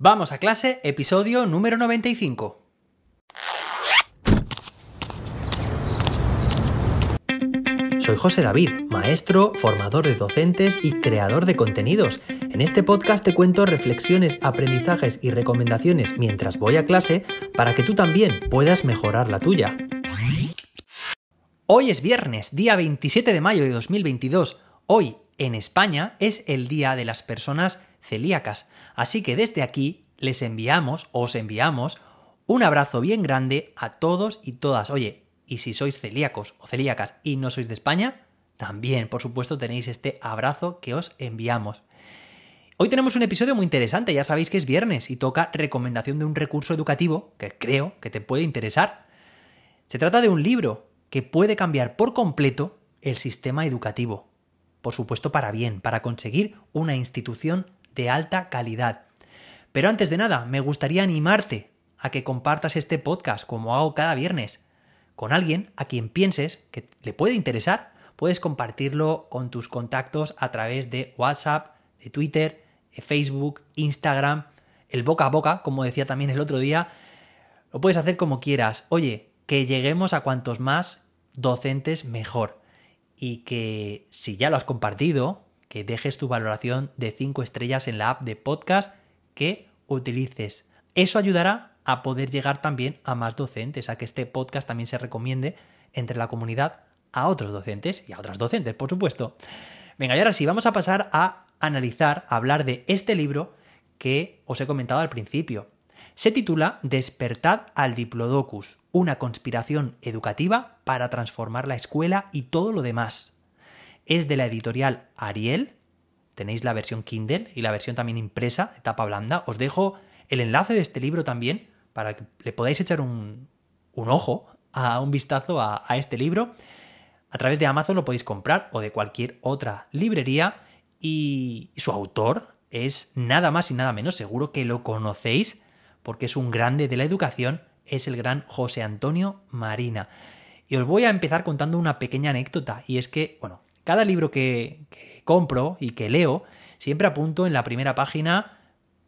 Vamos a clase, episodio número 95. Soy José David, maestro, formador de docentes y creador de contenidos. En este podcast te cuento reflexiones, aprendizajes y recomendaciones mientras voy a clase para que tú también puedas mejorar la tuya. Hoy es viernes, día 27 de mayo de 2022. Hoy, en España, es el Día de las Personas Celíacas. Así que desde aquí les enviamos, os enviamos, un abrazo bien grande a todos y todas. Oye, y si sois celíacos o celíacas y no sois de España, también, por supuesto, tenéis este abrazo que os enviamos. Hoy tenemos un episodio muy interesante, ya sabéis que es viernes y toca recomendación de un recurso educativo que creo que te puede interesar. Se trata de un libro que puede cambiar por completo el sistema educativo. Por supuesto, para bien, para conseguir una institución de alta calidad. Pero antes de nada, me gustaría animarte a que compartas este podcast como hago cada viernes con alguien a quien pienses que le puede interesar, puedes compartirlo con tus contactos a través de WhatsApp, de Twitter, de Facebook, Instagram, el boca a boca, como decía también el otro día. Lo puedes hacer como quieras. Oye, que lleguemos a cuantos más docentes mejor. Y que si ya lo has compartido, que dejes tu valoración de 5 estrellas en la app de podcast que utilices. Eso ayudará a poder llegar también a más docentes, a que este podcast también se recomiende entre la comunidad a otros docentes y a otras docentes, por supuesto. Venga, y ahora sí, vamos a pasar a analizar, a hablar de este libro que os he comentado al principio. Se titula Despertad al Diplodocus, una conspiración educativa para transformar la escuela y todo lo demás. Es de la editorial Ariel, tenéis la versión Kindle y la versión también impresa, etapa blanda. Os dejo el enlace de este libro también para que le podáis echar un, ojo, a un vistazo a, a este libro. A través de Amazon lo podéis comprar o de cualquier otra librería y su autor es nada más y nada menos, seguro que lo conocéis porque es un grande de la educación, es el gran José Antonio Marina. Y os voy a empezar contando una pequeña anécdota y es que, bueno, cada libro que, compro y que leo, siempre apunto en la primera página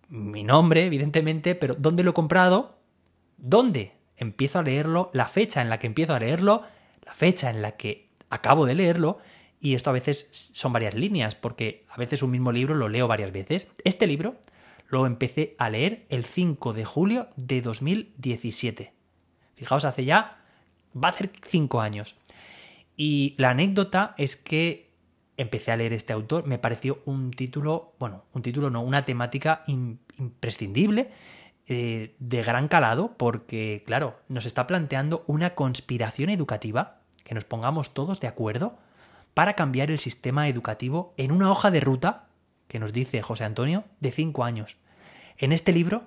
mi nombre, evidentemente, pero ¿dónde lo he comprado? dónde empiezo a leerlo, la fecha en la que empiezo a leerlo, la fecha en la que acabo de leerlo, y esto a veces son varias líneas, porque a veces un mismo libro lo leo varias veces. Este libro lo empecé a leer el 5 de julio de 2017. Fijaos, hace ya, va a hacer 5 años. Y la anécdota es que empecé a leer este autor, me pareció un título, bueno, un título no, una temática imprescindible eh, de gran calado porque, claro, nos está planteando una conspiración educativa, que nos pongamos todos de acuerdo para cambiar el sistema educativo en una hoja de ruta, que nos dice José Antonio, de cinco años. En este libro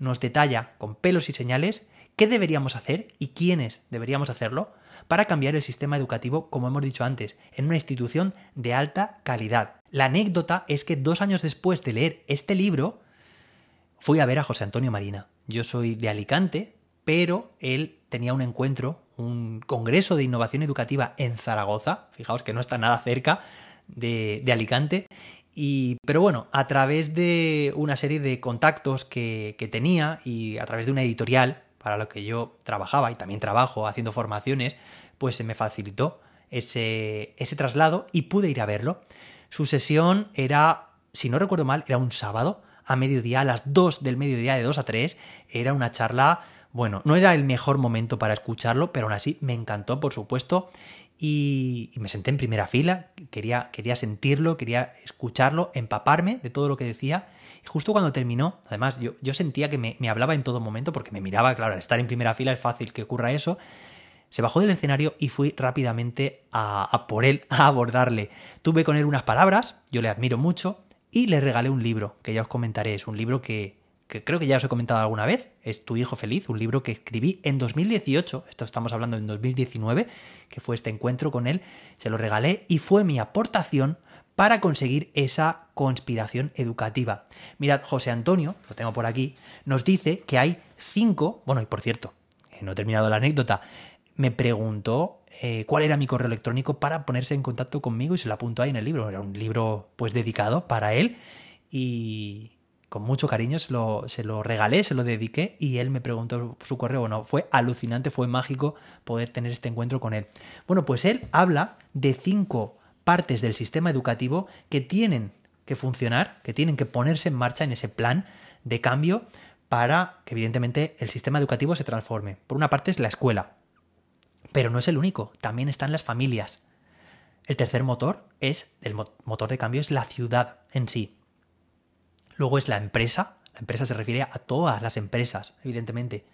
nos detalla con pelos y señales qué deberíamos hacer y quiénes deberíamos hacerlo para cambiar el sistema educativo, como hemos dicho antes, en una institución de alta calidad. La anécdota es que dos años después de leer este libro, fui a ver a José Antonio Marina. Yo soy de Alicante, pero él tenía un encuentro, un congreso de innovación educativa en Zaragoza, fijaos que no está nada cerca de, Alicante, y, pero bueno, a través de una serie de contactos que, tenía y a través de una editorial para lo que yo trabajaba y también trabajo haciendo formaciones, pues se me facilitó ese, ese traslado y pude ir a verlo. Su sesión era, si no recuerdo mal, era un sábado a mediodía, a las 2 del mediodía, de 2 a 3. Era una charla, bueno, no era el mejor momento para escucharlo, pero aún así me encantó, por supuesto. Y, me senté en primera fila, quería sentirlo, quería escucharlo, empaparme de todo lo que decía. Justo cuando terminó, además yo, yo sentía que me, hablaba en todo momento porque me miraba, claro, al estar en primera fila es fácil que ocurra eso. Se bajó del escenario y fui rápidamente a, a, por él, a abordarle. Tuve con él unas palabras, yo le admiro mucho, y le regalé un libro, que ya os comentaré, es un libro que, creo que ya os he comentado alguna vez, es Tu hijo feliz, un libro que escribí en 2018, esto estamos hablando en 2019, que fue este encuentro con él, se lo regalé y fue mi aportación para conseguir esa conspiración educativa. Mirad, José Antonio, lo tengo por aquí, nos dice que hay cinco, bueno, y por cierto, no he terminado la anécdota, me preguntó eh, cuál era mi correo electrónico para ponerse en contacto conmigo y se lo apuntó ahí en el libro. Era un libro pues dedicado para él y, con mucho cariño se lo, se lo, regalé, se lo dediqué y él me preguntó su correo. Bueno, fue alucinante, fue mágico poder tener este encuentro con él. Bueno, pues él habla de cinco partes del sistema educativo que tienen que funcionar, que tienen que ponerse en marcha en ese plan de cambio para que evidentemente el sistema educativo se transforme. Por una parte es la escuela, pero no es el único, también están las familias. El tercer motor es, el motor de cambio es la ciudad en sí. Luego es la empresa, la empresa se refiere a todas las empresas, evidentemente.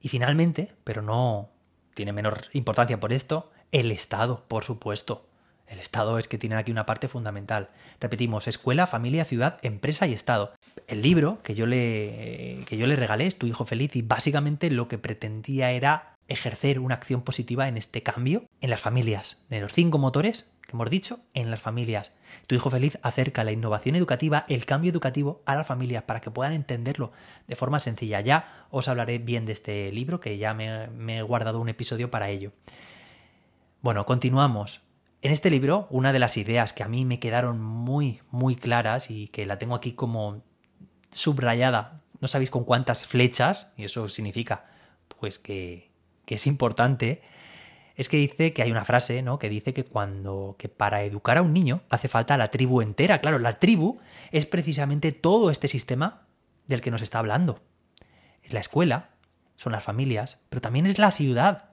Y finalmente, pero no tiene menor importancia por esto, el Estado, por supuesto. El Estado es que tiene aquí una parte fundamental. Repetimos, escuela, familia, ciudad, empresa y Estado. El libro que yo le, que yo le regalé es Tu hijo feliz y básicamente lo que pretendía era ejercer una acción positiva en este cambio en las familias. De los cinco motores que hemos dicho, en las familias. Tu hijo feliz acerca la innovación educativa, el cambio educativo a las familias para que puedan entenderlo de forma sencilla. Ya os hablaré bien de este libro, que ya me, me he guardado un episodio para ello. Bueno, continuamos. En este libro, una de las ideas que a mí me quedaron muy, muy claras y que la tengo aquí como subrayada, no sabéis con cuántas flechas, y eso significa pues que, es importante, es que dice que hay una frase, ¿no? Que dice que cuando que para educar a un niño hace falta la tribu entera. Claro, la tribu es precisamente todo este sistema del que nos está hablando. Es la escuela, son las familias, pero también es la ciudad.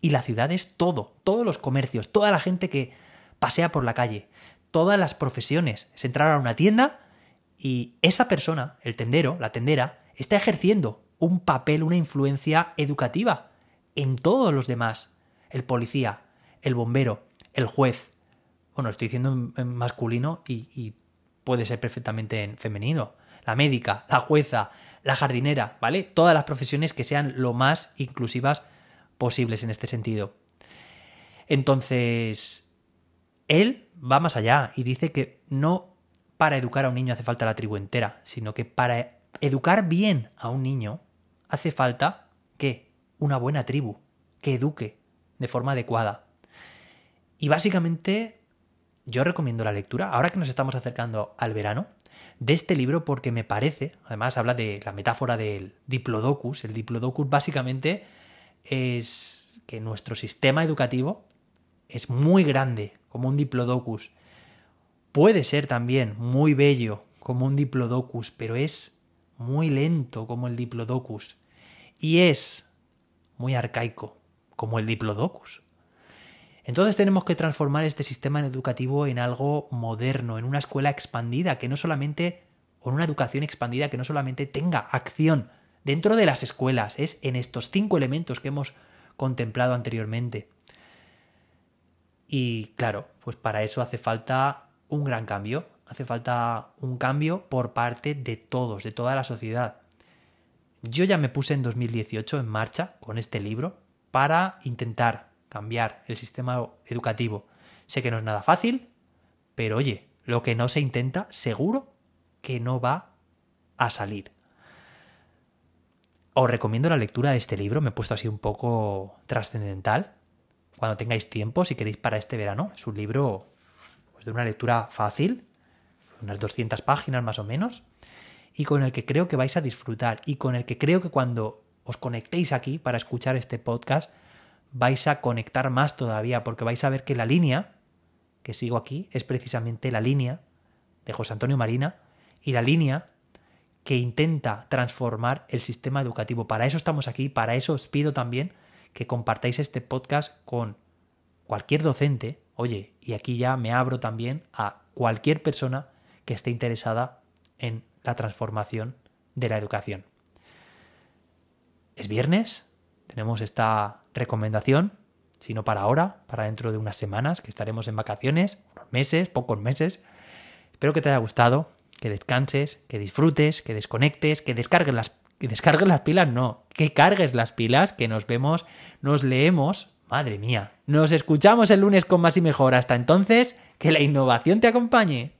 Y la ciudad es todo, todos los comercios, toda la gente que pasea por la calle, todas las profesiones. Es entrar a una tienda y esa persona, el tendero, la tendera, está ejerciendo un papel, una influencia educativa en todos los demás. El policía, el bombero, el juez. Bueno, estoy diciendo en masculino y, y puede ser perfectamente en femenino. La médica, la jueza, la jardinera, ¿vale? Todas las profesiones que sean lo más inclusivas posibles en este sentido. Entonces, él va más allá y dice que no para educar a un niño hace falta la tribu entera, sino que para educar bien a un niño hace falta que una buena tribu, que eduque de forma adecuada. Y básicamente yo recomiendo la lectura, ahora que nos estamos acercando al verano, de este libro porque me parece, además habla de la metáfora del diplodocus, el diplodocus básicamente es que nuestro sistema educativo es muy grande, como un diplodocus. Puede ser también muy bello, como un diplodocus, pero es muy lento, como el diplodocus. Y es muy arcaico, como el diplodocus. Entonces tenemos que transformar este sistema educativo en algo moderno, en una escuela expandida, que no solamente, o en una educación expandida que no solamente tenga acción dentro de las escuelas, es en estos cinco elementos que hemos contemplado anteriormente. Y claro, pues para eso hace falta un gran cambio, hace falta un cambio por parte de todos, de toda la sociedad. Yo ya me puse en 2018 en marcha con este libro para intentar cambiar el sistema educativo. Sé que no es nada fácil, pero oye, lo que no se intenta, seguro que no va a salir. Os recomiendo la lectura de este libro, me he puesto así un poco trascendental. Cuando tengáis tiempo, si queréis para este verano, es un libro pues, de una lectura fácil, unas 200 páginas más o menos, y con el que creo que vais a disfrutar y con el que creo que cuando os conectéis aquí para escuchar este podcast, vais a conectar más todavía, porque vais a ver que la línea que sigo aquí es precisamente la línea de José Antonio Marina y la línea que intenta transformar el sistema educativo. Para eso estamos aquí, para eso os pido también que compartáis este podcast con cualquier docente. Oye, y aquí ya me abro también a cualquier persona que esté interesada en la transformación de la educación. Es viernes, tenemos esta recomendación, si no para ahora, para dentro de unas semanas, que estaremos en vacaciones, unos meses, pocos meses. Espero que te haya gustado, que descanses, que disfrutes, que desconectes, que descargues las, que descargues las pilas, no, que cargues las pilas, que nos vemos, nos leemos, madre mía, nos escuchamos el lunes con más y mejor. Hasta entonces, que la innovación te acompañe.